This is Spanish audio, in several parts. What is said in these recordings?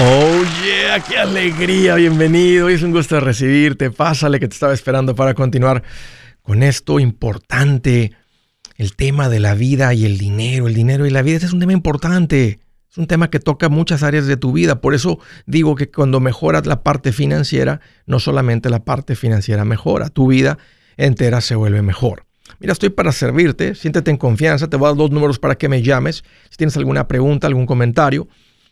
Oh yeah, qué alegría, bienvenido. Es un gusto recibirte. Pásale que te estaba esperando para continuar con esto importante, el tema de la vida y el dinero. El dinero y la vida es un tema importante. Es un tema que toca muchas áreas de tu vida. Por eso digo que cuando mejoras la parte financiera, no solamente la parte financiera mejora, tu vida entera se vuelve mejor. Mira, estoy para servirte, siéntete en confianza, te voy a dar dos números para que me llames. Si tienes alguna pregunta, algún comentario,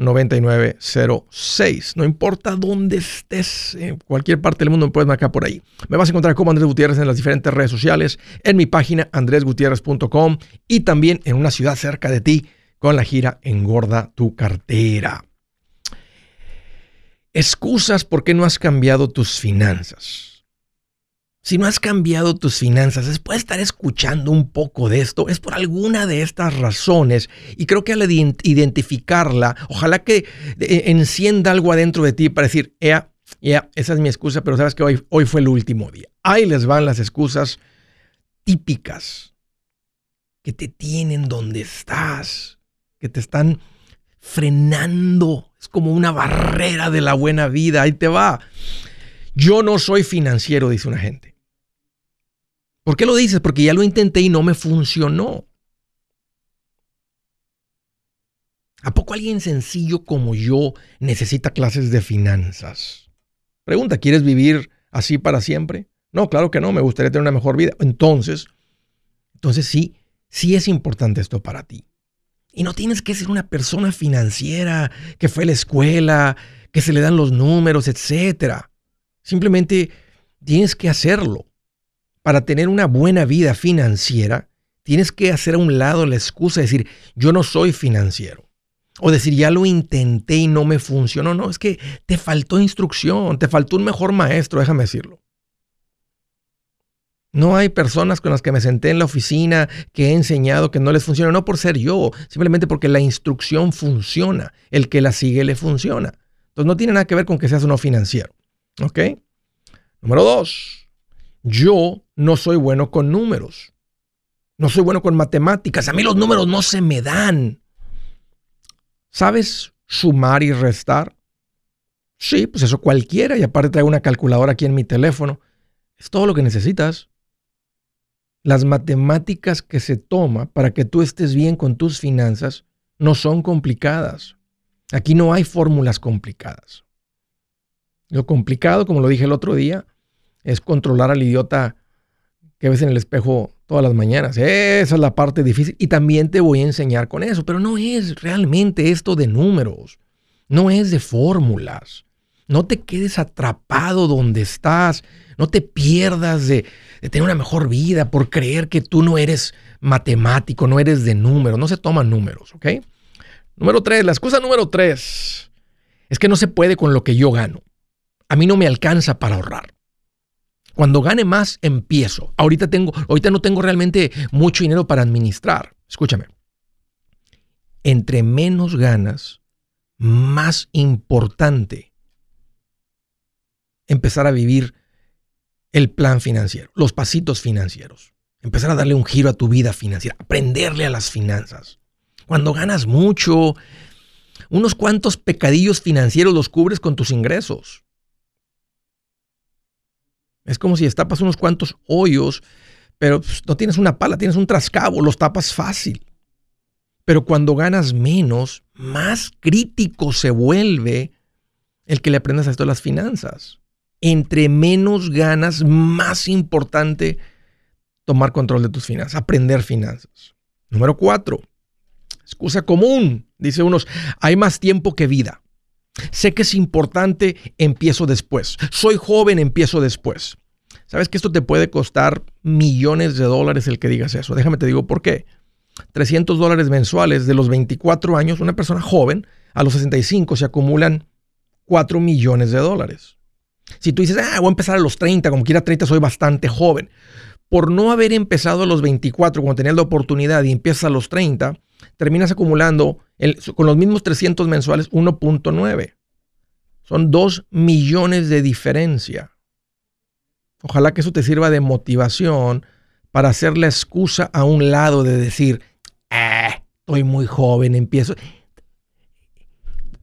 9906. No importa dónde estés, en cualquier parte del mundo me puedes marcar por ahí. Me vas a encontrar como Andrés Gutiérrez en las diferentes redes sociales, en mi página andresgutierrez.com y también en una ciudad cerca de ti con la gira Engorda tu cartera. Excusas por qué no has cambiado tus finanzas. Si no has cambiado tus finanzas, después de estar escuchando un poco de esto, es por alguna de estas razones. Y creo que al identificarla, ojalá que eh, encienda algo adentro de ti para decir, ya, esa es mi excusa, pero sabes que hoy, hoy fue el último día. Ahí les van las excusas típicas que te tienen donde estás, que te están frenando. Es como una barrera de la buena vida. Ahí te va. Yo no soy financiero, dice una gente. ¿Por qué lo dices? Porque ya lo intenté y no me funcionó. ¿A poco alguien sencillo como yo necesita clases de finanzas? Pregunta, ¿quieres vivir así para siempre? No, claro que no, me gustaría tener una mejor vida. Entonces, entonces sí, sí es importante esto para ti. Y no tienes que ser una persona financiera que fue a la escuela, que se le dan los números, etc. Simplemente tienes que hacerlo para tener una buena vida financiera, tienes que hacer a un lado la excusa de decir, yo no soy financiero. O decir, ya lo intenté y no me funcionó. No, es que te faltó instrucción, te faltó un mejor maestro, déjame decirlo. No hay personas con las que me senté en la oficina que he enseñado que no les funciona, no por ser yo, simplemente porque la instrucción funciona. El que la sigue le funciona. Entonces no tiene nada que ver con que seas uno financiero. ¿Ok? Número dos, yo no soy bueno con números. No soy bueno con matemáticas. A mí los números no se me dan. ¿Sabes sumar y restar? Sí, pues eso cualquiera. Y aparte traigo una calculadora aquí en mi teléfono. Es todo lo que necesitas. Las matemáticas que se toma para que tú estés bien con tus finanzas no son complicadas. Aquí no hay fórmulas complicadas. Lo complicado, como lo dije el otro día, es controlar al idiota que ves en el espejo todas las mañanas. Esa es la parte difícil y también te voy a enseñar con eso, pero no es realmente esto de números, no es de fórmulas. No te quedes atrapado donde estás, no te pierdas de, tener una mejor vida por creer que tú no eres matemático, no eres de números, no se toman números, ¿ok? Número tres, la excusa número tres es que no se puede con lo que yo gano. A mí no me alcanza para ahorrar. Cuando gane más, empiezo. Ahorita, tengo, ahorita no tengo realmente mucho dinero para administrar. Escúchame. Entre menos ganas, más importante empezar a vivir el plan financiero, los pasitos financieros. Empezar a darle un giro a tu vida financiera, aprenderle a las finanzas. Cuando ganas mucho, unos cuantos pecadillos financieros los cubres con tus ingresos. Es como si destapas unos cuantos hoyos, pero pues, no tienes una pala, tienes un trascabo, los tapas fácil. Pero cuando ganas menos, más crítico se vuelve el que le aprendas a esto de las finanzas. Entre menos ganas, más importante tomar control de tus finanzas, aprender finanzas. Número cuatro, excusa común, dice unos, hay más tiempo que vida. Sé que es importante, empiezo después. Soy joven, empiezo después. ¿Sabes que esto te puede costar millones de dólares el que digas eso? Déjame te digo por qué. 300 dólares mensuales de los 24 años, una persona joven, a los 65 se acumulan 4 millones de dólares. Si tú dices, ah, voy a empezar a los 30, como quiera 30 soy bastante joven. por no haber empezado a los 24 cuando tenías la oportunidad y empiezas a los 30, terminas acumulando con los mismos 300 mensuales 1.9. Son 2 millones de diferencia. Ojalá que eso te sirva de motivación para hacer la excusa a un lado de decir, ah, estoy muy joven, empiezo.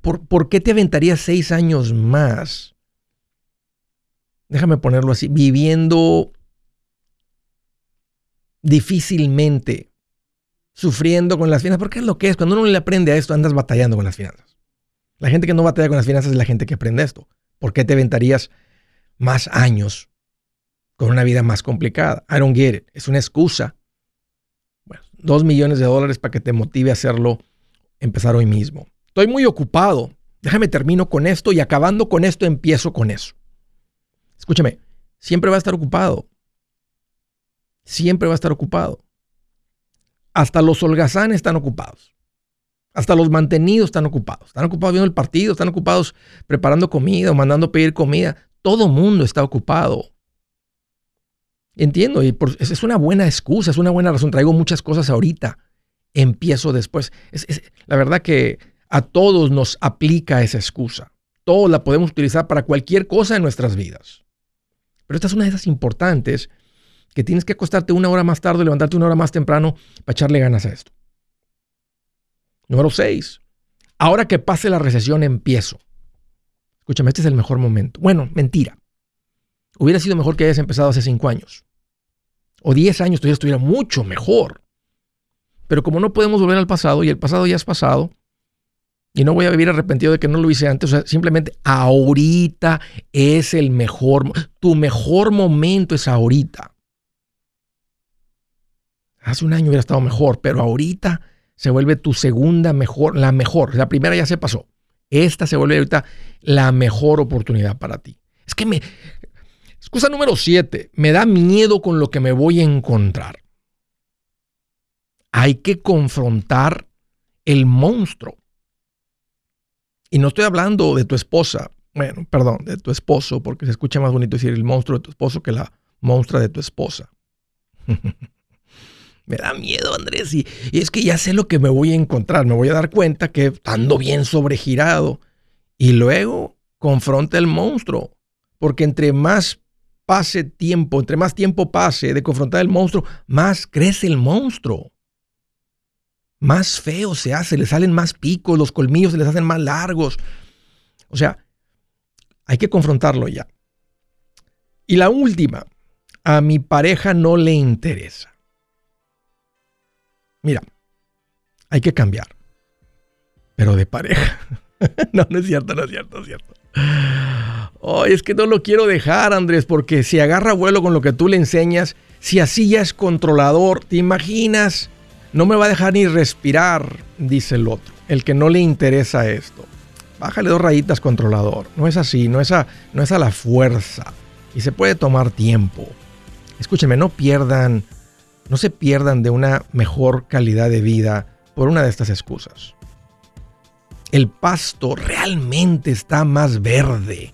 ¿Por, ¿Por, qué te aventarías seis años más? Déjame ponerlo así, viviendo difícilmente, sufriendo con las finanzas, porque es lo que es. Cuando uno le aprende a esto, andas batallando con las finanzas. La gente que no batalla con las finanzas es la gente que aprende esto. ¿Por qué te aventarías más años con una vida más complicada? I don't get it. Es una excusa. Bueno, dos millones de dólares para que te motive a hacerlo, empezar hoy mismo. Estoy muy ocupado. Déjame termino con esto y acabando con esto empiezo con eso. Escúchame, siempre va a estar ocupado. Siempre va a estar ocupado. Hasta los holgazanes están ocupados. Hasta los mantenidos están ocupados. Están ocupados viendo el partido, están ocupados preparando comida o mandando pedir comida. Todo mundo está ocupado. Entiendo, y es una buena excusa, es una buena razón. Traigo muchas cosas ahorita. Empiezo después. la verdad que a todos nos aplica esa excusa. Todos la podemos utilizar para cualquier cosa en nuestras vidas. Pero esta es una de esas importantes que tienes que acostarte una hora más tarde, levantarte una hora más temprano para echarle ganas a esto. Número 6. Ahora que pase la recesión, empiezo. Escúchame, este es el mejor momento. Bueno, mentira. Hubiera sido mejor que hayas empezado hace 5 años. O 10 años todavía estuviera mucho mejor. Pero como no podemos volver al pasado y el pasado ya es pasado, y no voy a vivir arrepentido de que no lo hice antes, o sea, simplemente ahorita es el mejor, tu mejor momento es ahorita. Hace un año hubiera estado mejor, pero ahorita se vuelve tu segunda mejor, la mejor. La primera ya se pasó. Esta se vuelve ahorita la mejor oportunidad para ti. Es que me... Excusa número siete. Me da miedo con lo que me voy a encontrar. Hay que confrontar el monstruo. Y no estoy hablando de tu esposa. Bueno, perdón, de tu esposo, porque se escucha más bonito decir el monstruo de tu esposo que la monstrua de tu esposa. Me da miedo, Andrés. Y, es que ya sé lo que me voy a encontrar. Me voy a dar cuenta que ando bien sobregirado. Y luego confronta el monstruo. Porque entre más pase tiempo, entre más tiempo pase de confrontar el monstruo, más crece el monstruo. Más feo se hace, le salen más picos, los colmillos se les hacen más largos. O sea, hay que confrontarlo ya. Y la última, a mi pareja no le interesa. Mira, hay que cambiar. Pero de pareja. no, no es cierto, no es cierto, no es cierto. Oh, es que no lo quiero dejar, Andrés, porque si agarra vuelo con lo que tú le enseñas, si así ya es controlador, ¿te imaginas? No me va a dejar ni respirar, dice el otro, el que no le interesa esto. Bájale dos rayitas controlador. No es así, no es a, no es a la fuerza. Y se puede tomar tiempo. Escúchenme, no pierdan no se pierdan de una mejor calidad de vida por una de estas excusas. El pasto realmente está más verde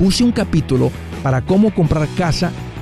Puse un capítulo para cómo comprar casa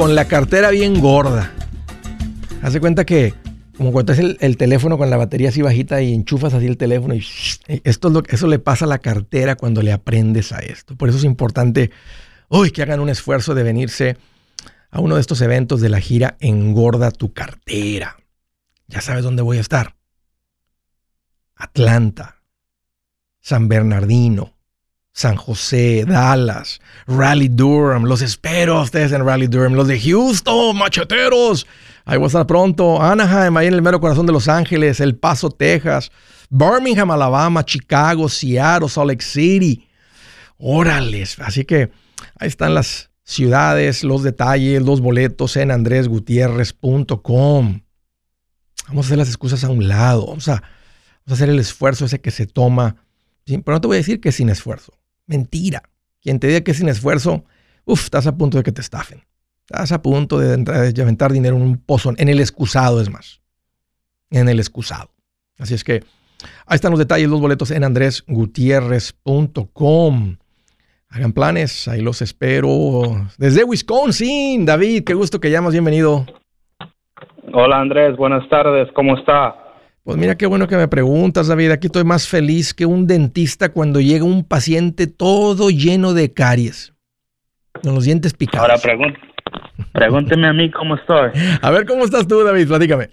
Con la cartera bien gorda. Hace cuenta que, como cuando es el, teléfono con la batería así bajita y enchufas así el teléfono, y esto es lo, eso le pasa a la cartera cuando le aprendes a esto. Por eso es importante uy, que hagan un esfuerzo de venirse a uno de estos eventos de la gira Engorda tu cartera. Ya sabes dónde voy a estar. Atlanta, San Bernardino, San José, Dallas, Raleigh Durham. Los espero a ustedes en Raleigh Durham. Los de Houston, macheteros. Ahí voy a estar pronto. Anaheim, ahí en el mero corazón de Los Ángeles. El Paso, Texas. Birmingham, Alabama. Chicago, Seattle, Salt Lake City. Órales. Así que ahí están las ciudades, los detalles, los boletos en andresgutierrez.com. Vamos a hacer las excusas a un lado. Vamos a, vamos a hacer el esfuerzo ese que se toma. Pero no te voy a decir que sin esfuerzo. Mentira. Quien te diga que sin esfuerzo, uff, estás a punto de que te estafen. Estás a punto de, de dinero en un pozo, en el excusado es más. En el excusado. Así es que ahí están los detalles, los boletos en andresgutierrez.com. Hagan planes, ahí los espero. Desde Wisconsin, David, qué gusto que llamas, bienvenido. Hola Andrés, buenas tardes, ¿cómo está? Pues mira qué bueno que me preguntas, David. Aquí estoy más feliz que un dentista cuando llega un paciente todo lleno de caries, con los dientes picados. Ahora pregúnteme a mí cómo estoy. A ver cómo estás tú, David, platícame.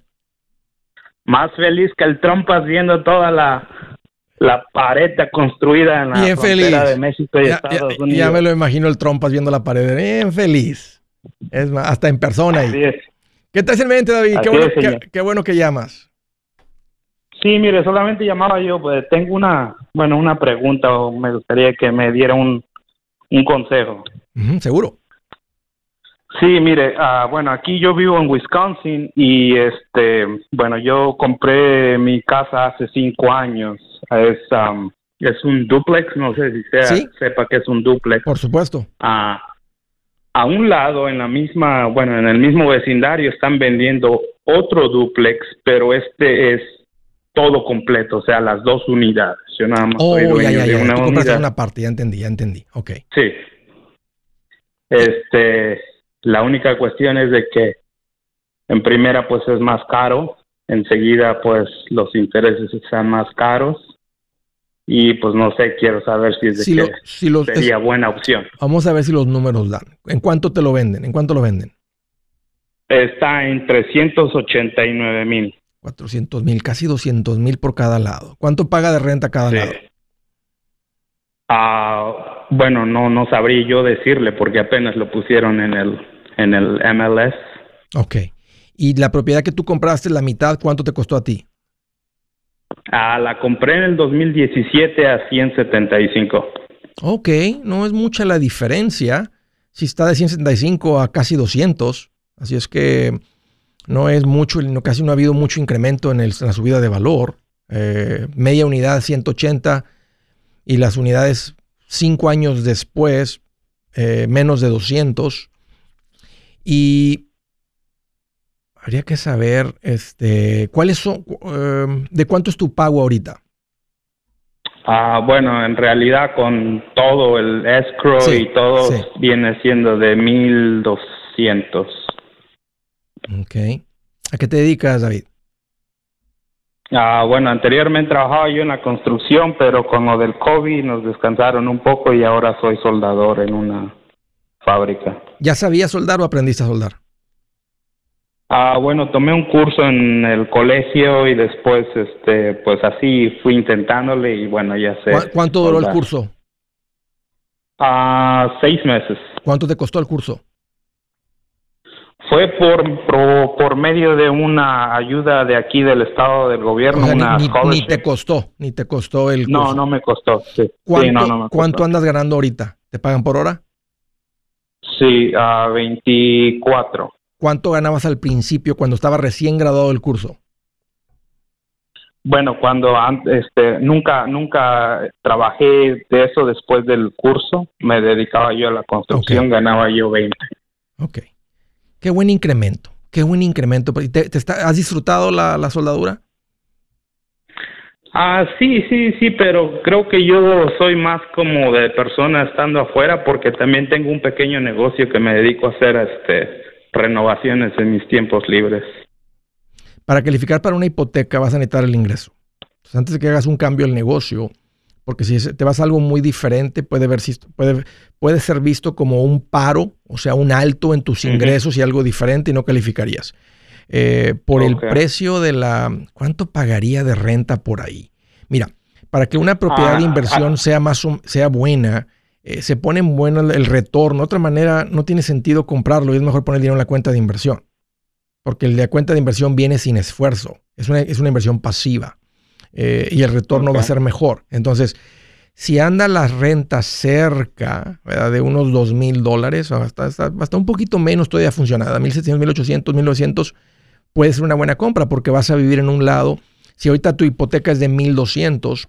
Más feliz que el trompas viendo toda la, la pared construida en la frontera de México y Estados Unidos. Ya me lo imagino el trompas viendo la pared. Bien feliz. Es más, hasta en persona. Ahí. ¿Qué te hace en mente, David? qué bueno que llamas. Sí, mire, solamente llamaba yo, pues tengo una, bueno, una pregunta o me gustaría que me diera un, un consejo. Seguro. Sí, mire, uh, bueno, aquí yo vivo en Wisconsin y este, bueno, yo compré mi casa hace cinco años. Es, um, es un duplex, no sé si sea, sepa que es un duplex. Por supuesto. Uh, a un lado, en la misma, bueno, en el mismo vecindario están vendiendo otro duplex, pero este es todo completo, o sea, las dos unidades. Yo nada más oh, ya, ya, ya. una Tú unidad. una parte, ya entendí, ya entendí. Ok. Sí. Este, la única cuestión es de que en primera pues es más caro, enseguida pues los intereses están más caros y pues no sé, quiero saber si es de que si sería buena opción. Vamos a ver si los números dan. ¿En cuánto te lo venden? ¿En cuánto lo venden? Está en 389 mil. 400 mil, casi 200 mil por cada lado. ¿Cuánto paga de renta cada lado? Ah, bueno, no, no sabría yo decirle porque apenas lo pusieron en el, en el MLS. Ok. ¿Y la propiedad que tú compraste, la mitad, cuánto te costó a ti? Ah, la compré en el 2017 a 175. Ok, no es mucha la diferencia. Si está de 175 a casi 200. Así es que no es mucho, casi no ha habido mucho incremento en, la subida de valor. Eh, media unidad 180 y las unidades cinco años después eh, menos de 200. Y habría que saber este, cuáles son, em, de cuánto es tu pago ahorita. Ah, bueno, en realidad con todo el escrow y todo viene siendo de 1200. Ok. ¿A qué te dedicas, David? Ah, bueno, anteriormente trabajaba yo en la construcción, pero con lo del COVID nos descansaron un poco y ahora soy soldador en una fábrica. ¿Ya sabías soldar o aprendiste a soldar? Ah, bueno, tomé un curso en el colegio y después, este, pues así fui intentándole y bueno, ya sé. ¿Cuánto duró el curso? Ah, seis meses. ¿Cuánto te costó el curso? Fue por, por, medio de una ayuda de aquí del estado del gobierno. ni, te costó, ni te costó el curso. No, no me costó. Sí. ¿Cuánto, andas ganando ahorita? ¿Te pagan por hora? Sí, a 24. ¿Cuánto ganabas al principio cuando estaba recién graduado el curso? Bueno, cuando este, nunca, nunca trabajé de eso después del curso, me dedicaba yo a la construcción, ganaba yo 20. Ok. Qué buen incremento, qué buen incremento. ¿Te, ¿Has disfrutado la, la, soldadura? Ah, sí, sí, sí, pero creo que yo soy más como de persona estando afuera porque también tengo un pequeño negocio que me dedico a hacer este renovaciones en mis tiempos libres. Para calificar para una hipoteca vas a necesitar el ingreso. Entonces, antes de que hagas un cambio al negocio, porque si te vas a algo muy diferente, puede, ver, puede, puede ser visto como un paro, o sea, un alto en tus ingresos y algo diferente y no calificarías. Eh, por el precio de la... ¿Cuánto pagaría de renta por ahí? Mira, para que una propiedad de ah, inversión ah. sea, más, sea buena, eh, se pone en bueno el, retorno. De otra manera, no tiene sentido comprarlo y es mejor poner dinero en la cuenta de inversión. Porque la cuenta de inversión viene sin esfuerzo. Es una, es una inversión pasiva. Eh, y el retorno va a ser mejor. Entonces, si anda la renta cerca de unos 2 mil dólares, hasta, hasta, un poquito menos todavía funcionada, 1.700, 1.800, 1.900, puede ser una buena compra porque vas a vivir en un lado. Si ahorita tu hipoteca es de 1.200,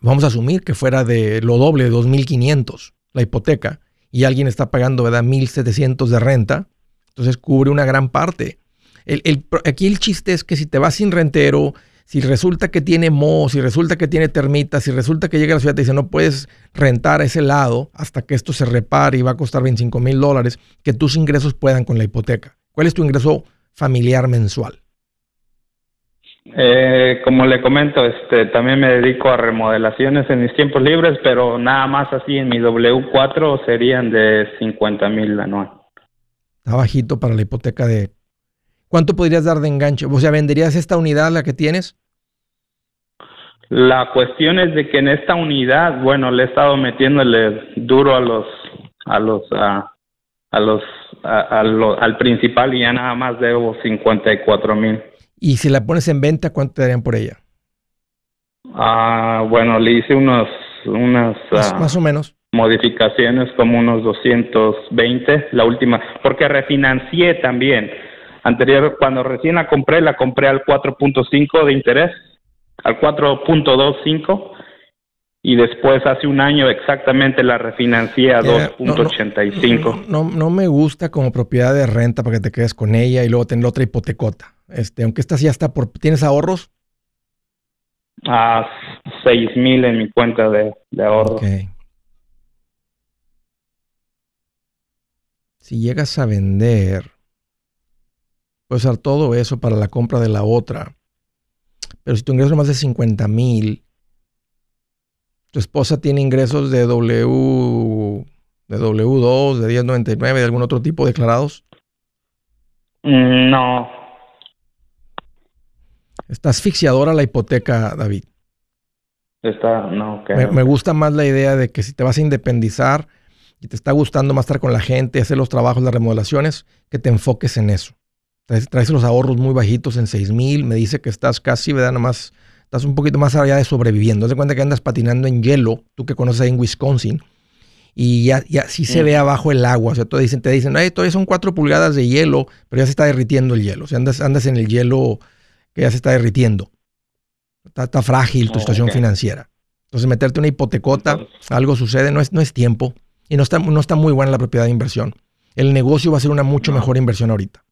vamos a asumir que fuera de lo doble, de 2.500 la hipoteca, y alguien está pagando ¿verdad? 1.700 de renta, entonces cubre una gran parte. El, aquí el chiste es que si te vas sin rentero, si resulta que tiene moho, si resulta que tiene termitas, si resulta que llega a la ciudad y dice no puedes rentar a ese lado hasta que esto se repare y va a costar 25 mil dólares, que tus ingresos puedan con la hipoteca. ¿Cuál es tu ingreso familiar mensual? Eh, como le comento, este, también me dedico a remodelaciones en mis tiempos libres, pero nada más así en mi W4 serían de 50 mil anual. Está bajito para la hipoteca de... ¿Cuánto podrías dar de enganche? O sea, ¿venderías esta unidad, la que tienes? La cuestión es de que en esta unidad, bueno, le he estado metiéndole duro a los, a los, a, los, al principal y ya nada más debo 54 mil. Y si la pones en venta, ¿cuánto te darían por ella? Ah, bueno, le hice unos, unas... Más, ah, o menos. Modificaciones como unos 220, la última, porque refinancié también. Anterior, cuando recién la compré, la compré al 4.5 de interés, al 4.25 y después hace un año exactamente la refinancié a 2.85. No, no, me gusta como propiedad de renta para que te quedes con ella y luego tener otra hipotecota. Este, aunque esta ya está por... ¿Tienes ahorros? A seis mil en mi cuenta de, de ahorros. Si llegas a vender, puedes usar todo eso para la compra de la otra. Pero si tu ingreso es más de 50 mil, tu esposa tiene ingresos de W, de W2, de 1099, de algún otro tipo declarados? Mm, no. Está asfixiadora la hipoteca, David. Está, no, me, me, gusta más la idea de que si te vas a independizar y te está gustando más estar con la gente, hacer los trabajos, las remodelaciones, que te enfoques en eso. Traes, los ahorros muy bajitos en 6 mil, me dice que estás casi, ¿verdad? Nomás estás un poquito más allá de sobreviviendo. Haz de cuenta que andas patinando en hielo, tú que conoces ahí en Wisconsin, y ya, ya sí se ve abajo el agua. O sea, te dicen, te dicen, Ay, todavía son 4 pulgadas de hielo, pero ya se está derritiendo el hielo. O sea, andas, andas en el hielo que ya se está derritiendo. Está, frágil tu oh, situación financiera. Entonces, meterte una hipotecota, algo sucede, no es, no es tiempo. Y no está, no está muy buena la propiedad de inversión. El negocio va a ser una mucho mejor inversión ahorita.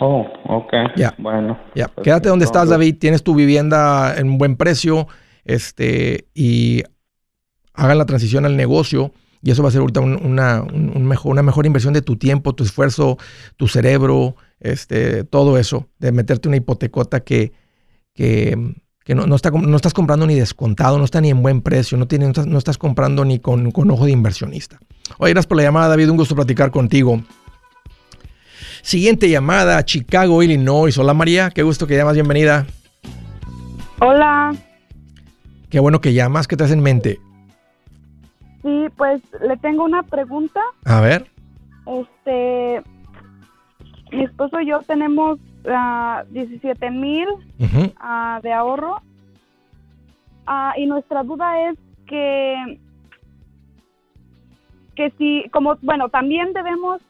Oh, ok. Ya. Bueno. Ya. Quédate donde estás, David. Tienes tu vivienda en buen precio. este, y hagan la transición al negocio. Y eso va a ser ahorita una, mejor, una mejor inversión de tu tiempo, tu esfuerzo, tu cerebro, este, todo eso, de meterte una hipotecota que, que, no, está, no, estás comprando ni descontado, no está ni en buen precio, no, tiene, no, estás, comprando ni con, con, ojo de inversionista. Oye, gracias por la llamada, David, un gusto platicar contigo. Siguiente llamada, Chicago, Illinois. Hola María, qué gusto que llamas, bienvenida. Hola. Qué bueno que llamas, ¿qué te hace en mente? Sí, pues le tengo una pregunta. A ver. Este, mi esposo y yo tenemos 17 ah, mil ah, de ahorro ah, y nuestra duda es que que si como bueno también debemos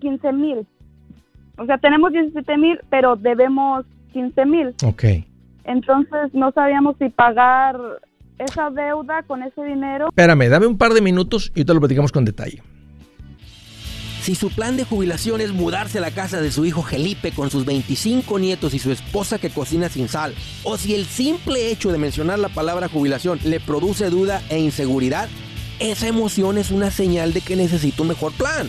15 mil o sea tenemos 17 mil pero debemos 15 mil. Ok. Entonces no sabíamos si pagar esa deuda con ese dinero. Espérame dame un par de minutos y te lo platicamos con detalle. Si su plan de jubilación es mudarse a la casa de su hijo Felipe con sus 25 nietos y su esposa que cocina sin sal, o si el simple hecho de mencionar la palabra jubilación le produce duda e inseguridad, esa emoción es una señal de que necesita un mejor plan.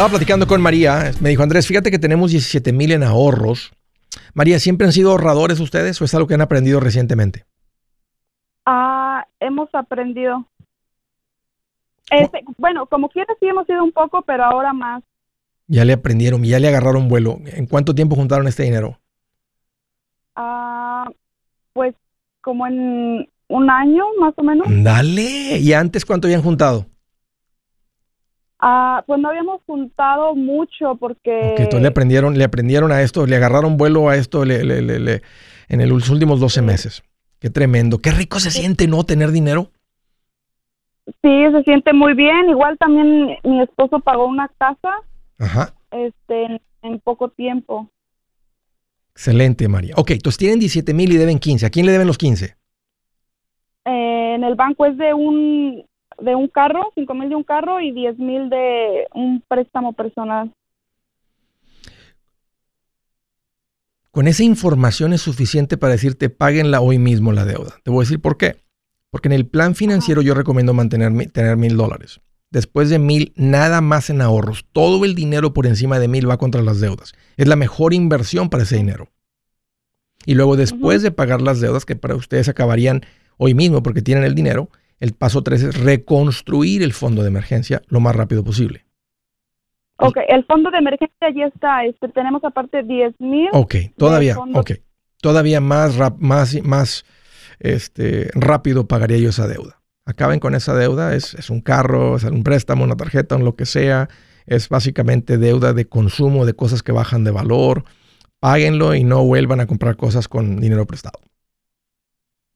Estaba platicando con María. Me dijo, Andrés, fíjate que tenemos 17 mil en ahorros. María, ¿siempre han sido ahorradores ustedes o es algo que han aprendido recientemente? Ah, hemos aprendido. Este, bueno, como quieras sí hemos sido un poco, pero ahora más. Ya le aprendieron, ya le agarraron vuelo. ¿En cuánto tiempo juntaron este dinero? Ah, pues como en un año más o menos. Dale. ¿Y antes cuánto habían juntado? Ah, pues no habíamos juntado mucho porque... Que entonces le aprendieron, le aprendieron a esto, le agarraron vuelo a esto le, le, le, en los últimos 12 meses. Qué tremendo. Qué rico se siente no tener dinero. Sí, se siente muy bien. Igual también mi esposo pagó una casa. Ajá. Este, en, poco tiempo. Excelente, María. Ok, entonces tienen 17 mil y deben 15. ¿A quién le deben los 15? Eh, en el banco es de un de un carro, 5 mil de un carro y 10 mil de un préstamo personal. Con esa información es suficiente para decirte páguenla hoy mismo la deuda. Te voy a decir por qué. Porque en el plan financiero yo recomiendo mantener tener mil dólares. Después de mil, nada más en ahorros. Todo el dinero por encima de mil va contra las deudas. Es la mejor inversión para ese dinero. Y luego después de pagar las deudas, que para ustedes acabarían hoy mismo porque tienen el dinero, el paso 3 es reconstruir el fondo de emergencia lo más rápido posible. Ok, el fondo de emergencia ya está. Este, tenemos aparte 10 mil. Ok, todavía, ok. Todavía más, más, más este, rápido pagaría yo esa deuda. Acaben con esa deuda. Es, es un carro, es un préstamo, una tarjeta, un lo que sea. Es básicamente deuda de consumo de cosas que bajan de valor. Páguenlo y no vuelvan a comprar cosas con dinero prestado.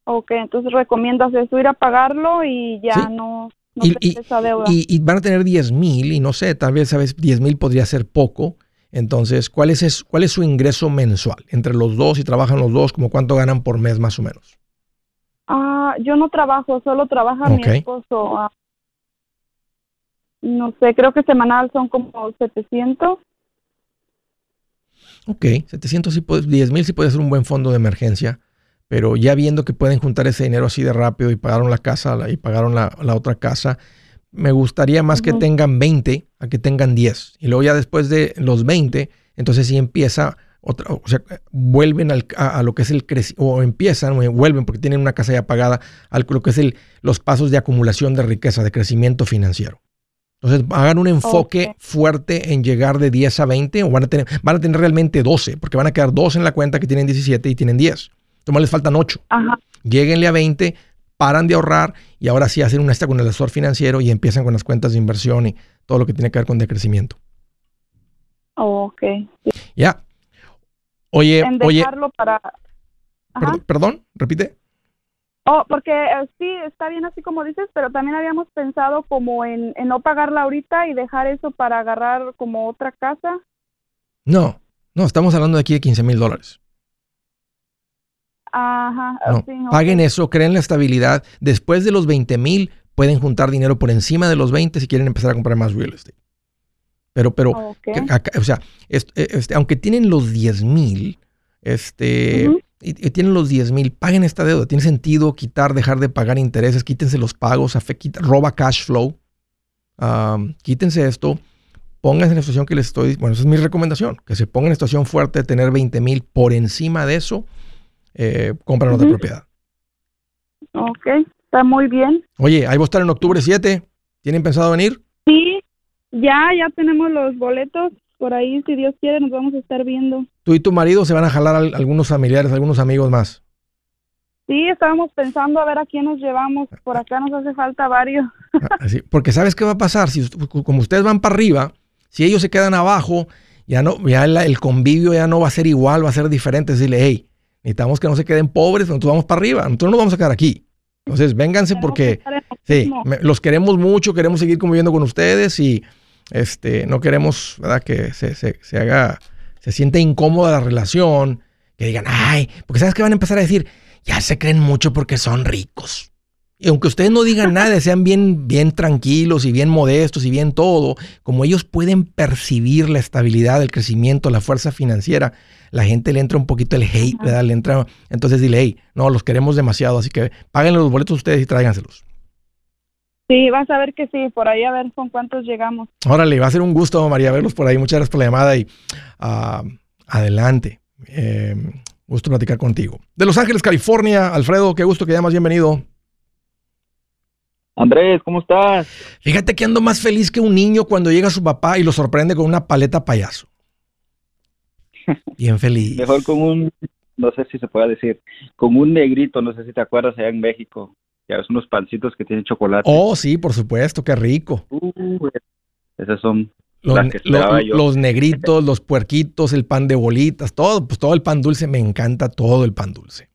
Ok, entonces recomiendas eso, ir a pagarlo y ya no, no y, esa deuda. Y, van a tener 10 mil y no sé, tal vez sabes 10 mil podría ser poco. Entonces, ¿cuál es, ¿cuál es su ingreso mensual entre los dos? Si trabajan los dos, ¿como cuánto ganan por mes más o menos? Ah, yo no trabajo, solo trabaja mi esposo. Ah, no sé, creo que semanal son como 700. Ok, 700 sí puede, 10 mil sí puede ser un buen fondo de emergencia pero ya viendo que pueden juntar ese dinero así de rápido y pagaron la casa y pagaron la, otra casa, me gustaría más que tengan 20 a que tengan 10. Y luego ya después de los 20, entonces sí empieza otra, o sea, vuelven a, lo que es el crecimiento, o empiezan, o vuelven porque tienen una casa ya pagada, a lo que es el, los pasos de acumulación de riqueza, de crecimiento financiero. Entonces, hagan un enfoque fuerte en llegar de 10 a 20 o van a, tener, van a tener realmente 12, porque van a quedar 2 en la cuenta que tienen 17 y tienen 10. Entonces, les faltan 8. Ajá. Lleguenle a 20, paran de ahorrar y ahora sí hacen una esta con el asesor financiero y empiezan con las cuentas de inversión y todo lo que tiene que ver con decrecimiento. Oh, ok. Ya. Oye, oye. para... Perdón, repite. Oh, porque eh, sí, está bien así como dices, pero también habíamos pensado como en, no pagarla ahorita y dejar eso para agarrar como otra casa. No, no, estamos hablando de aquí de 15 mil dólares. Ajá. Paguen eso, creen la estabilidad. Después de los 20 mil, pueden juntar dinero por encima de los 20 si quieren empezar a comprar más real estate. Pero, pero, o sea, este, aunque tienen los 10 mil, este, y, tienen los 10 mil, paguen esta deuda. Tiene sentido quitar, dejar de pagar intereses, quítense los pagos, roba cash flow, quítense esto, pónganse en la situación que les estoy, bueno, esa es mi recomendación, que se pongan en situación fuerte de tener 20 mil por encima de eso eh, compran otra propiedad. Ok, está muy bien. Oye, ahí va a estar en octubre 7. ¿Tienen pensado venir? Sí, ya, ya tenemos los boletos. Por ahí, si Dios quiere, nos vamos a estar viendo. ¿Tú y tu marido se van a jalar algunos familiares, algunos amigos más? Sí, estábamos pensando a ver a quién nos llevamos. Por acá nos hace falta varios. Ah, porque ¿sabes qué va a pasar? Si, como ustedes van para arriba, si ellos se quedan abajo, ya no, ya el, convivio ya no va a ser igual, va a ser diferente. Decirle, hey, Necesitamos que no se queden pobres, nosotros vamos para arriba, nosotros no nos vamos a quedar aquí. Entonces, vénganse porque sí, los queremos mucho, queremos seguir conviviendo con ustedes y este, no queremos ¿verdad? que se, se, haga, se siente incómoda la relación, que digan, ay, porque sabes que van a empezar a decir, ya se creen mucho porque son ricos. Y aunque ustedes no digan nada, sean bien, bien tranquilos y bien modestos y bien todo, como ellos pueden percibir la estabilidad, el crecimiento, la fuerza financiera, la gente le entra un poquito el hate, ¿verdad? Le entra, entonces dile, hey, no, los queremos demasiado, así que paguen los boletos ustedes y tráiganselos. Sí, vas a ver que sí, por ahí a ver con cuántos llegamos. Órale, va a ser un gusto, María, verlos por ahí. Muchas gracias por la llamada y ah, adelante. Eh, gusto platicar contigo. De Los Ángeles, California, Alfredo, qué gusto que llamas, bienvenido. Andrés, ¿cómo estás? Fíjate que ando más feliz que un niño cuando llega su papá y lo sorprende con una paleta payaso. Bien feliz. Mejor con un, no sé si se puede decir, con un negrito, no sé si te acuerdas allá en México, que es unos pancitos que tienen chocolate. Oh, sí, por supuesto, qué rico. Uh, esas son los, los negritos, los puerquitos, el pan de bolitas, todo, pues todo el pan dulce, me encanta todo el pan dulce.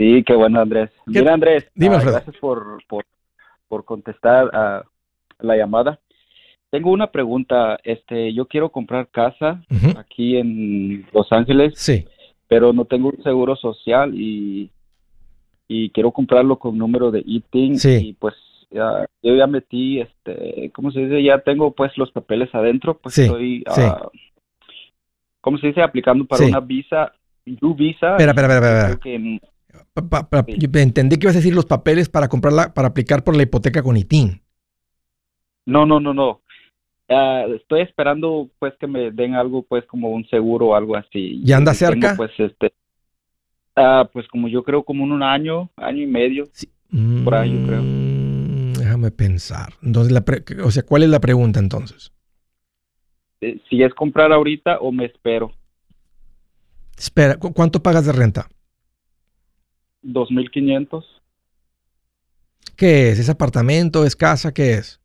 Sí, qué bueno, Andrés. Mira, Andrés, Dime, gracias por, por, por contestar a la llamada. Tengo una pregunta. Este, yo quiero comprar casa aquí en Los Ángeles. Sí. Pero no tengo un seguro social y, y quiero comprarlo con número de ITIN. Sí. Y pues ya, yo ya metí, este, ¿cómo se dice? Ya tengo pues los papeles adentro. Pues estoy, ah, ¿cómo se dice? Aplicando para una visa, U visa. Espera, espera, espera. espera. Entendí que ibas a decir los papeles para comprarla, para aplicar por la hipoteca con ITIN. No, no, no, no. Ah, estoy esperando pues que me den algo pues como un seguro o algo así. ¿Ya anda cerca? pues este, ah, pues como yo creo como en un año, año y medio. Por ahí yo creo. Mm, déjame pensar. Entonces, la o sea, ¿cuál es la pregunta entonces? Eh, si es comprar ahorita o me espero. Espera, ¿cuánto pagas de renta? 2.500. ¿Qué es? ¿Es apartamento? ¿Es casa? ¿Qué es?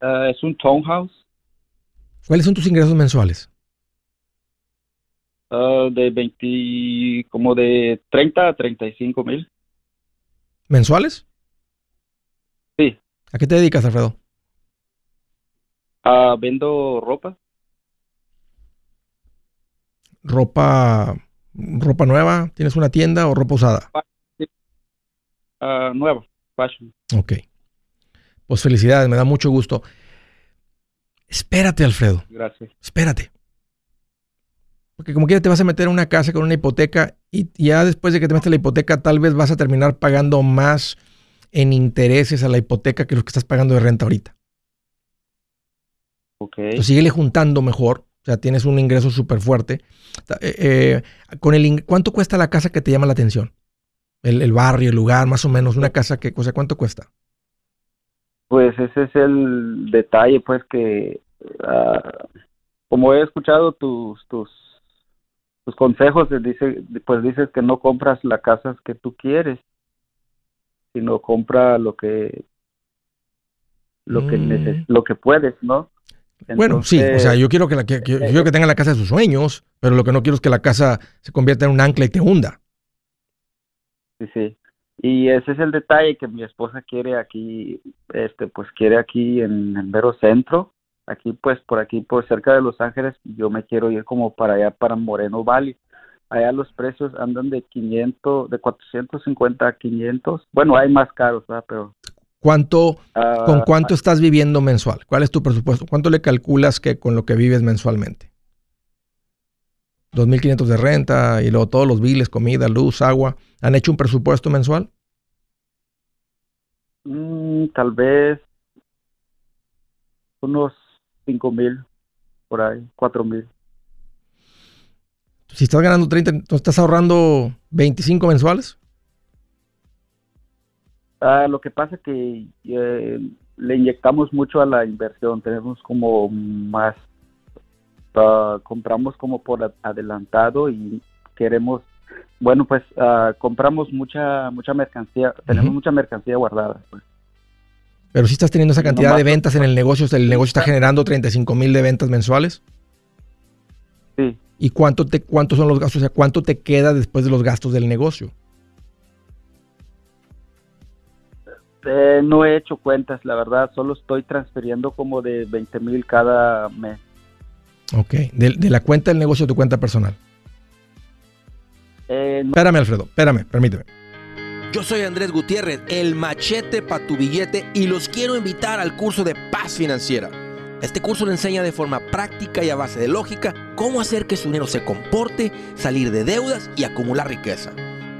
Ah, es un townhouse. ¿Cuáles son tus ingresos mensuales? Ah, de 20, como de 30 a 35 mil. ¿Mensuales? Sí. ¿A qué te dedicas, Alfredo? Uh, vendo ropa. ¿Ropa ropa nueva? ¿Tienes una tienda o ropa usada? nueva, fashion. Ok. Pues felicidades, me da mucho gusto. Espérate, Alfredo. Gracias. Espérate. Porque como quieras te vas a meter en una casa con una hipoteca y ya después de que te metes la hipoteca tal vez vas a terminar pagando más en intereses a la hipoteca que lo que estás pagando de renta ahorita. Ok. Entonces síguele juntando mejor. O sea, tienes un ingreso súper fuerte. Eh, eh, con el ¿Cuánto cuesta la casa que te llama la atención? El, barrio, el lugar, más o menos. Una casa que, o sea, ¿cuánto cuesta? Pues ese es el detalle, pues que ah, como he escuchado tus tus tus consejos, dice, pues dices que no compras la casa que tú quieres, sino compra lo que lo que mm. lo que puedes, ¿no? Bueno, sí, o sea, yo quiero que, la, que, yo quiero que tenga la casa de sus sueños, pero lo que no quiero es que la casa se convierta en un ancla y te hunda. Sí, sí. Y ese es el detalle que mi esposa quiere aquí, este, pues quiere aquí en el mero centro, aquí pues por aquí, por cerca de Los Ángeles, yo me quiero ir como para allá, para Moreno Valley. Allá los precios andan de 500, de 450 a 500. Bueno, hay más caros, ¿verdad? Pero... ¿Cuánto, ¿Con ah, cuánto estás viviendo mensual? ¿Cuál es tu presupuesto? ¿Cuánto le calculas que con lo que vives mensualmente? 2.500 de renta y luego todos los biles, comida, luz, agua. ¿Han hecho un presupuesto mensual? Mm, tal vez unos 5.000, por ahí, 4.000. Si estás ganando 30, ¿estás ahorrando 25 mensuales? Ah, lo que pasa que eh, le inyectamos mucho a la inversión, tenemos como más Ah, compramos como por adelantado y queremos, bueno, pues uh, compramos mucha mucha mercancía, tenemos mucha mercancía guardada. Pues. Pero si estás teniendo esa cantidad de ventas en el negocio, el negocio está generando 35 mil de ventas mensuales. Sí. ¿Y cuánto te, cuántos son los gastos? O sea, ¿cuánto te queda después de los gastos del negocio? Eh, no he hecho cuentas, la verdad, solo estoy transfiriendo como de 20 mil cada mes. Ok, de, la cuenta del negocio a tu cuenta personal. Eh, espérame, Alfredo, espérame, permíteme. Yo soy Andrés Gutiérrez, el machete para tu billete, y los quiero invitar al curso de paz financiera. Este curso le enseña de forma práctica y a base de lógica cómo hacer que su dinero se comporte, salir de deudas y acumular riqueza.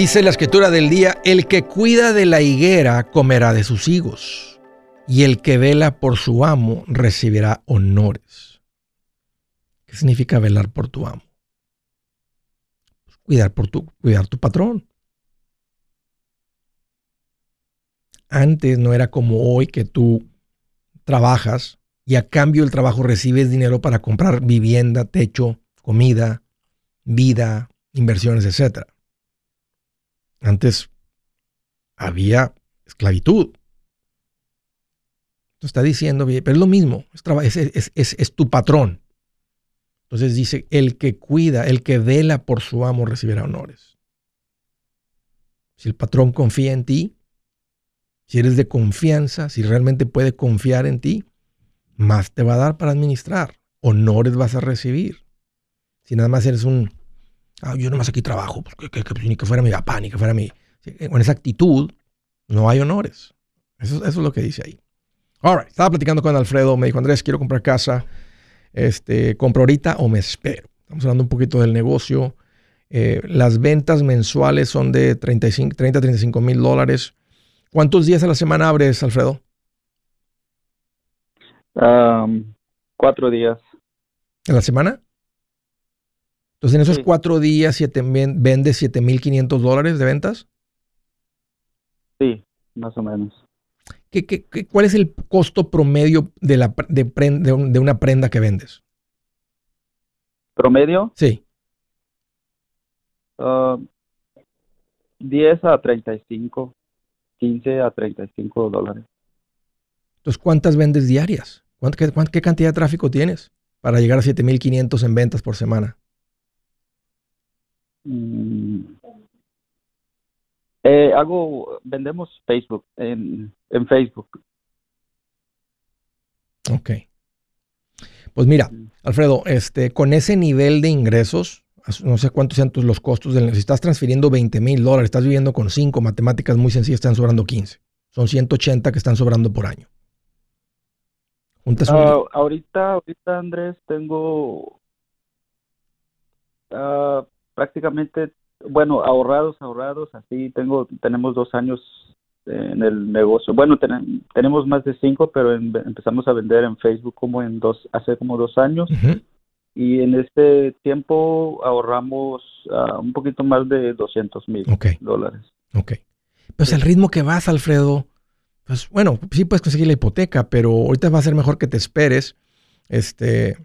Dice la escritura del día, el que cuida de la higuera comerá de sus higos, y el que vela por su amo recibirá honores. ¿Qué significa velar por tu amo? Pues cuidar, por tu, cuidar tu patrón. Antes no era como hoy que tú trabajas y a cambio del trabajo recibes dinero para comprar vivienda, techo, comida, vida, inversiones, etcétera. Antes había esclavitud. está diciendo, pero es lo mismo, es, tu patrón. Entonces dice, el que cuida, el que vela por su amo recibirá honores. Si el patrón confía en ti, si eres de confianza, si realmente puede confiar en ti, más te va a dar para administrar. Honores vas a recibir. Si nada más eres un Ah, yo nomás aquí trabajo, pues, que, ni que fuera mi papá, ni que fuera mi... Con esa actitud no hay honores. Eso, es lo que dice ahí. All Estaba platicando con Alfredo. Me dijo, Andrés, quiero comprar casa. Este, ¿Compro ahorita o me espero? Estamos hablando un poquito del negocio. Eh, las ventas mensuales son de 35, 30 35 mil dólares. ¿Cuántos días a la semana abres, Alfredo? cuatro días. ¿En la semana? Entonces, en esos cuatro días siete, vende 7.500 dólares de ventas. Sí, más o menos. ¿Qué, qué, cuál es el costo promedio de, la, de, de, una prenda que vendes? ¿Promedio? Sí. 10 ah, a 35, 15 a 35 dólares. Entonces, ¿cuántas vendes diarias? ¿Qué, qué cantidad de tráfico tienes para llegar a 7.500 en ventas por semana? Mm. Eh, hago, vendemos Facebook, en, en Facebook. Ok. Pues mira, Alfredo, este, con ese nivel de ingresos, no sé cuántos sean tus, los costos, del, si estás transfiriendo 20 mil dólares, estás viviendo con 5, matemáticas muy sencillas, están sobrando 15. Son 180 que están sobrando por año. Uh, ahorita, ahorita Andrés, tengo uh, prácticamente, bueno, ahorrados, ahorrados, así tengo, tenemos dos años en el negocio. Bueno, tenemos más de cinco, pero empezamos a vender en Facebook como en dos, hace como dos años. Y en este tiempo ahorramos uh, un poquito más de 200 mil dólares. Ok. Pues el ritmo que vas, Alfredo, pues bueno, sí puedes conseguir la hipoteca, pero ahorita va a ser mejor que te esperes. Este.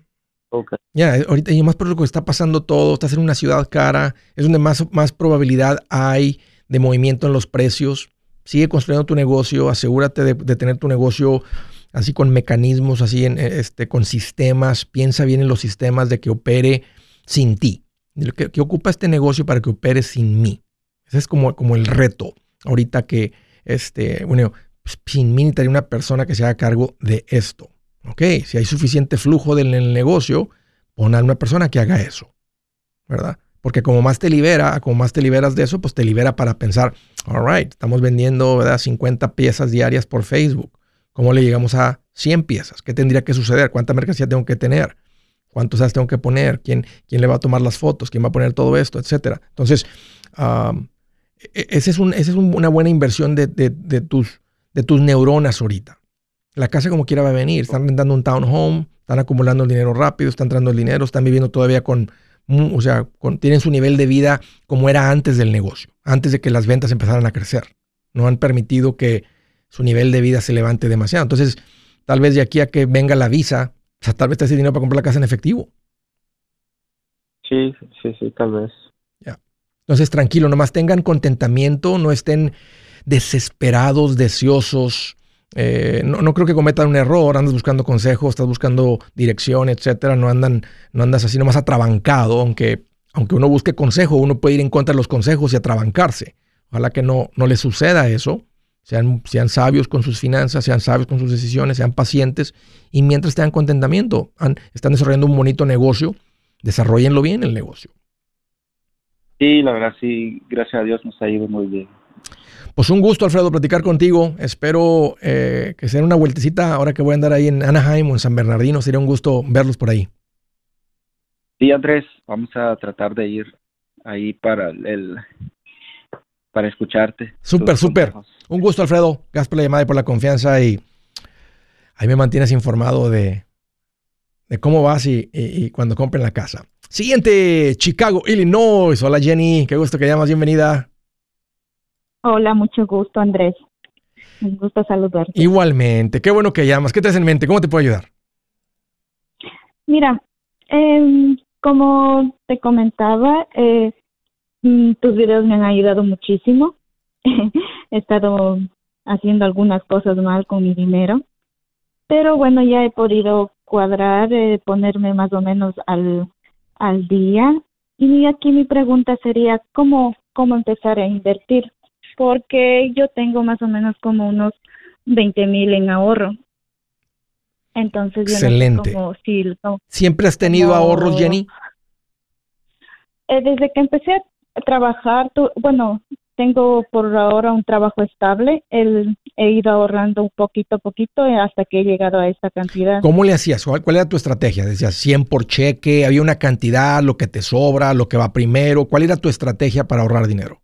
Ya, ahorita, y más por lo que está pasando todo, estás en una ciudad cara, es donde más, más probabilidad hay de movimiento en los precios. Sigue construyendo tu negocio, asegúrate de, tener tu negocio así con mecanismos, así en, este, con sistemas. Piensa bien en los sistemas de que opere sin ti. Que, que ocupa este negocio para que opere sin mí. Ese es como, como el reto. Ahorita que, este, bueno, sin mí necesitaría una persona que se haga cargo de esto. ¿Ok? Si hay suficiente flujo en el negocio, pon a una persona que haga eso. ¿Verdad? Porque como más te libera, como más te liberas de eso, pues te libera para pensar, all right, estamos vendiendo ¿verdad? 50 piezas diarias por Facebook. ¿Cómo le llegamos a 100 piezas? ¿Qué tendría que suceder? ¿Cuánta mercancía tengo que tener? ¿Cuántos ads tengo que poner? ¿Quién, ¿Quién le va a tomar las fotos? ¿Quién va a poner todo esto? Etcétera. Entonces, esa es, un, es una buena inversión de, de tus de tus neuronas ahorita. La casa como quiera va a venir. Están rentando un townhome, están acumulando el dinero rápido, están entrando el dinero, están viviendo todavía con, o sea, tienen su nivel de vida como era antes del negocio, antes de que las ventas empezaran a crecer. No han permitido que su nivel de vida se levante demasiado. Entonces, tal vez de aquí a que venga la visa, o sea, tal vez te ese dinero para comprar la casa en efectivo. Sí, sí, sí, tal vez. Ya. Entonces, tranquilo, nomás tengan contentamiento, no estén desesperados, deseosos. Eh, no, creo que cometan un error, andas buscando consejos, estás buscando dirección, etcétera. No andan, no andas así nomás atrabancado, aunque, aunque uno busque consejo, uno puede ir en contra de los consejos y atrabancarse. Ojalá que no, no les suceda eso. Sean, sean sabios con sus finanzas, sean sabios con sus decisiones, sean pacientes y mientras tengan contentamiento, están desarrollando un bonito negocio, desarrollenlo bien el negocio. Sí, la verdad sí, gracias a Dios nos ha ido muy bien. Pues un gusto, Alfredo, platicar contigo. Espero eh, que sea una vueltecita ahora que voy a andar ahí en Anaheim o en San Bernardino. Sería un gusto verlos por ahí. Sí, Andrés, vamos a tratar de ir ahí para el para escucharte. Súper, súper. Un gusto, Alfredo. Gracias por la llamada y por la confianza y ahí me mantienes informado de, de cómo vas y, y, cuando compren la casa. Siguiente, Chicago, Illinois. Hola Jenny, qué gusto que llamas, bienvenida. Hola, mucho gusto, Andrés. Un gusto saludarte. Igualmente, qué bueno que llamas. ¿Qué te hace en mente? ¿Cómo te puedo ayudar? Mira, eh, como te comentaba, eh, mm, tus videos me han ayudado muchísimo. he estado haciendo algunas cosas mal con mi dinero, pero bueno, ya he podido cuadrar, eh, ponerme más o menos al, al día. Y aquí mi pregunta sería, ¿cómo, cómo empezar a invertir? Porque yo tengo más o menos como unos 20 mil en ahorro. Entonces, Excelente. ¿Siempre has tenido ahorros, Jenny? Eh, desde que empecé a trabajar, bueno, tengo por ahora un trabajo estable. El, he ido ahorrando un poquito a poquito hasta que he llegado a esta cantidad. ¿Cómo le hacías? ¿Cuál, era tu estrategia? ¿Decías 100 por cheque? ¿Había una cantidad, lo que te sobra, lo que va primero? ¿Cuál era tu estrategia para ahorrar dinero?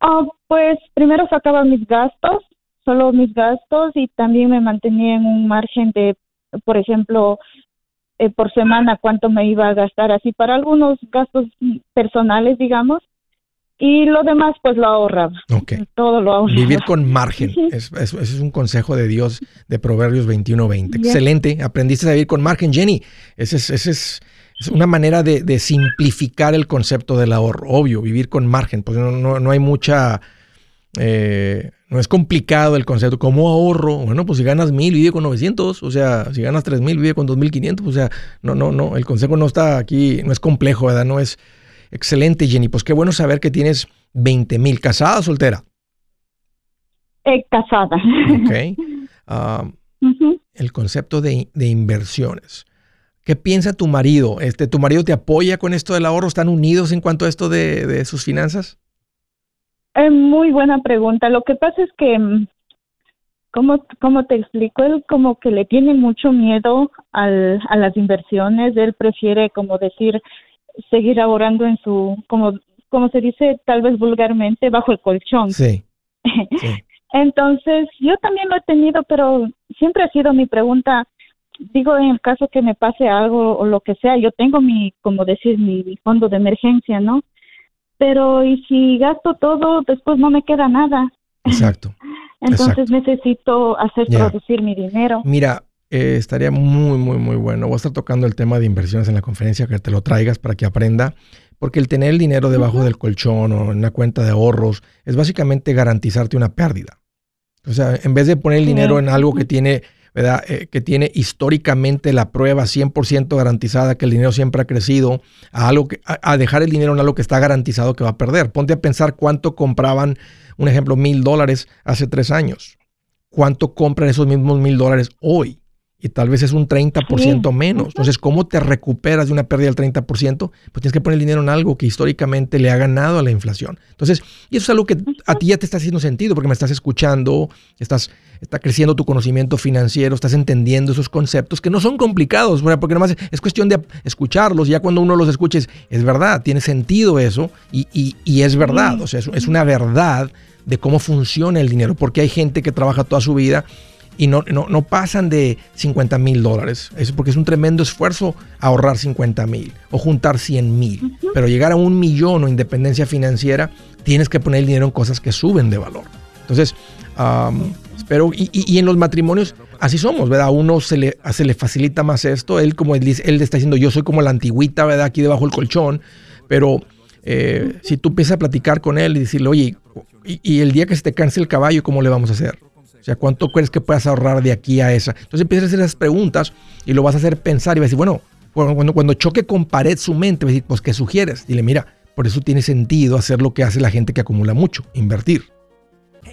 Ah, pues primero sacaba mis gastos, solo mis gastos y también me mantenía en un margen de, por ejemplo, eh, por semana cuánto me iba a gastar así para algunos gastos personales, digamos. y lo demás pues lo ahorraba. Ok. Todo lo ahorraba. Vivir con margen. Es, es, es un consejo de Dios de Proverbios 21-20. Excelente. Aprendiste a vivir con margen, Jenny. Ese es, ese es, es una manera de, de, simplificar el concepto del ahorro. Obvio, vivir con margen. Pues no, no, no hay mucha... Eh, no es complicado el concepto. ¿Cómo ahorro? Bueno, pues si ganas mil, vive con 900. O sea, si ganas tres mil, vive con 2500. O sea, no, no, no. El consejo no está aquí, no es complejo, ¿verdad? No es Excelente, Jenny. Pues qué bueno saber que tienes 20 mil. ¿Casada o soltera? Eh, casada. Ok. Ah, el concepto de, inversiones. ¿Qué piensa tu marido? Este, ¿Tu marido te apoya con esto del ahorro? ¿Están unidos en cuanto a esto de, sus finanzas? Es muy buena pregunta. Lo que pasa es que, mm, ¿cómo, cómo te explico? Él como que le tiene mucho miedo al, a las inversiones. Él prefiere como decir, seguir ahorrando en su, como, como se dice tal vez vulgarmente, bajo el colchón. Sí. Entonces, yo también lo he tenido, pero siempre ha sido mi pregunta, digo, en el caso que me pase algo o lo que sea, yo tengo mi, como decir, mi fondo de emergencia, ¿no? Pero, ¿y si gasto todo, después no me queda nada? Exacto. Entonces necesito hacer producir mi dinero. Mira, eh, estaría muy, muy, muy bueno. Voy a estar tocando el tema de inversiones en la conferencia, que te lo traigas para que aprenda. Porque el tener el dinero debajo del colchón o en una cuenta de ahorros es básicamente garantizarte una pérdida. O sea, en vez de poner el dinero en algo que tiene, ¿verdad? Eh, que tiene históricamente la prueba 100% garantizada que el dinero siempre ha crecido, a, algo que, a, dejar el dinero en algo que está garantizado que va a perder. Ponte a pensar cuánto compraban, un ejemplo, mil dólares hace tres años. ¿Cuánto compran esos mismos mil dólares hoy? y tal vez es un 30% menos. Entonces, ¿cómo te recuperas de una pérdida del 30%? Pues tienes que poner el dinero en algo que históricamente le ha ganado a la inflación. Entonces, y eso es algo que a ti ya te está haciendo sentido porque me estás escuchando, estás está creciendo tu conocimiento financiero, estás entendiendo esos conceptos que no son complicados, porque nomás es cuestión de escucharlos. Ya cuando uno los escucha es, verdad, tiene sentido eso y, y, es verdad. O sea, es, es una verdad de cómo funciona el dinero, porque hay gente que trabaja toda su vida y no, no, no pasan de 50 mil dólares. Eso porque es un tremendo esfuerzo ahorrar 50 mil o juntar 100 mil. Pero llegar a un millón o independencia financiera, tienes que poner el dinero en cosas que suben de valor. Entonces, espero, y, en los matrimonios así somos, ¿verdad? A uno se le, se le facilita más esto. Él, como él, dice, está diciendo, yo soy como la antigüita, ¿verdad? Aquí debajo del colchón. Pero eh, si tú empiezas a platicar con él y decirle, oye, y, y el día que se te canse el caballo, ¿cómo le vamos a hacer? O sea, ¿cuánto crees que puedas ahorrar de aquí a esa? Entonces empiezas a hacer esas preguntas y lo vas a hacer pensar y vas a decir, bueno, cuando, cuando choque con pared su mente, vas a decir, pues, ¿qué sugieres? Dile, mira, por eso tiene sentido hacer lo que hace la gente que acumula mucho, invertir.